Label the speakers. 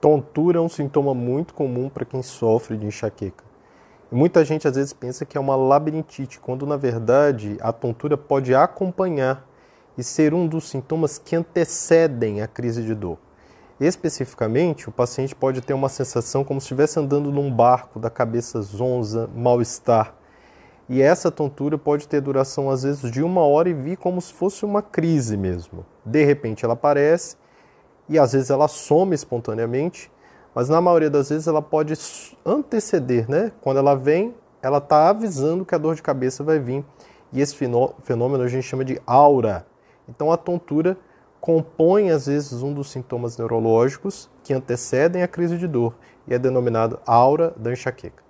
Speaker 1: Tontura é um sintoma muito comum para quem sofre de enxaqueca. Muita gente às vezes pensa que é uma labirintite, quando na verdade a tontura pode acompanhar e ser um dos sintomas que antecedem a crise de dor. Especificamente, o paciente pode ter uma sensação como se estivesse andando num barco, da cabeça zonza, mal-estar. E essa tontura pode ter duração às vezes de uma hora e vir como se fosse uma crise mesmo. De repente ela aparece e às vezes ela some espontaneamente, mas na maioria das vezes ela pode anteceder, né? Quando ela vem, ela está avisando que a dor de cabeça vai vir. E esse fenômeno a gente chama de aura. Então a tontura compõe às vezes um dos sintomas neurológicos que antecedem a crise de dor e é denominado aura da enxaqueca.